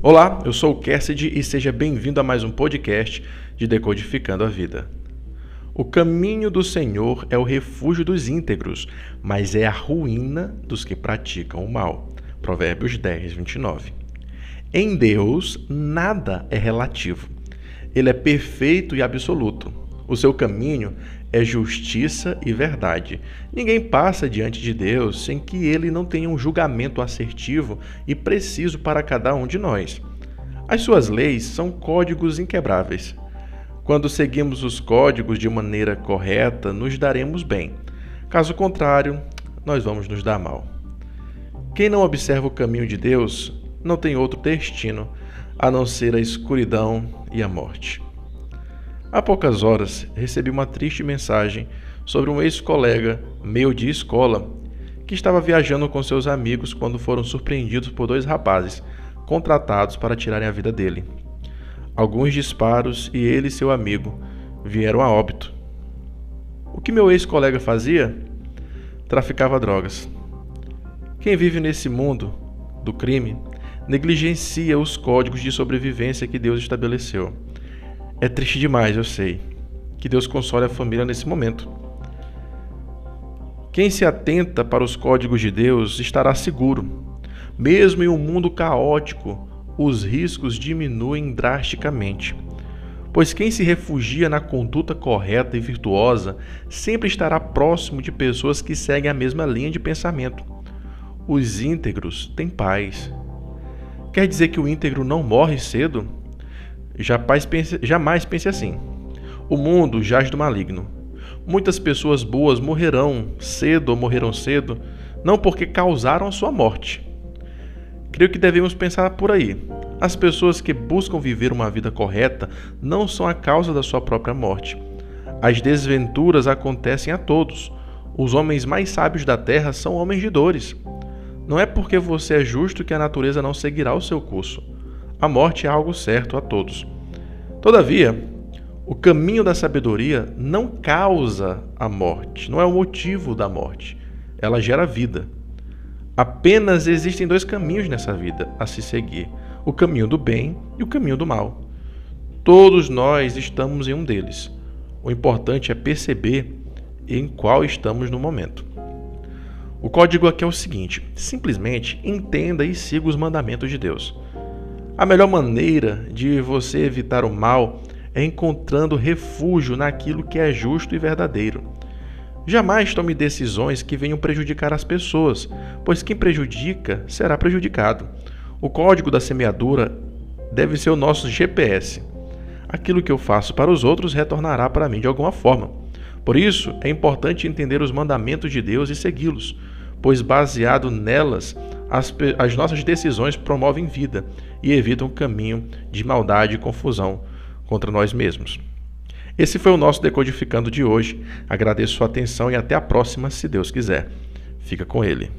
Olá, eu sou o Cassidy e seja bem-vindo a mais um podcast de Decodificando a Vida. O caminho do Senhor é o refúgio dos íntegros, mas é a ruína dos que praticam o mal. Provérbios 10, 29. Em Deus, nada é relativo. Ele é perfeito e absoluto. O seu caminho é justiça e verdade. Ninguém passa diante de Deus sem que ele não tenha um julgamento assertivo e preciso para cada um de nós. As suas leis são códigos inquebráveis. Quando seguimos os códigos de maneira correta, nos daremos bem. Caso contrário, nós vamos nos dar mal. Quem não observa o caminho de Deus não tem outro destino a não ser a escuridão e a morte. Há poucas horas recebi uma triste mensagem sobre um ex-colega meu de escola que estava viajando com seus amigos quando foram surpreendidos por dois rapazes contratados para tirarem a vida dele. Alguns disparos e ele e seu amigo vieram a óbito. O que meu ex-colega fazia? Traficava drogas. Quem vive nesse mundo do crime negligencia os códigos de sobrevivência que Deus estabeleceu. É triste demais, eu sei. Que Deus console a família nesse momento. Quem se atenta para os códigos de Deus estará seguro. Mesmo em um mundo caótico, os riscos diminuem drasticamente. Pois quem se refugia na conduta correta e virtuosa sempre estará próximo de pessoas que seguem a mesma linha de pensamento. Os íntegros têm paz. Quer dizer que o íntegro não morre cedo? Jamais pense, jamais pense assim. O mundo jaz do maligno. Muitas pessoas boas morrerão cedo ou morreram cedo, não porque causaram a sua morte. Creio que devemos pensar por aí. As pessoas que buscam viver uma vida correta não são a causa da sua própria morte. As desventuras acontecem a todos. Os homens mais sábios da terra são homens de dores. Não é porque você é justo que a natureza não seguirá o seu curso a morte é algo certo a todos. Todavia, o caminho da sabedoria não causa a morte, não é o motivo da morte. Ela gera vida. Apenas existem dois caminhos nessa vida a se seguir: o caminho do bem e o caminho do mal. Todos nós estamos em um deles. O importante é perceber em qual estamos no momento. O código aqui é o seguinte: simplesmente entenda e siga os mandamentos de Deus. A melhor maneira de você evitar o mal é encontrando refúgio naquilo que é justo e verdadeiro. Jamais tome decisões que venham prejudicar as pessoas, pois quem prejudica será prejudicado. O código da semeadura deve ser o nosso GPS. Aquilo que eu faço para os outros retornará para mim de alguma forma. Por isso, é importante entender os mandamentos de Deus e segui-los, pois baseado nelas, as, as nossas decisões promovem vida e evitam caminho de maldade e confusão contra nós mesmos. Esse foi o nosso Decodificando de hoje. Agradeço sua atenção e até a próxima, se Deus quiser. Fica com ele.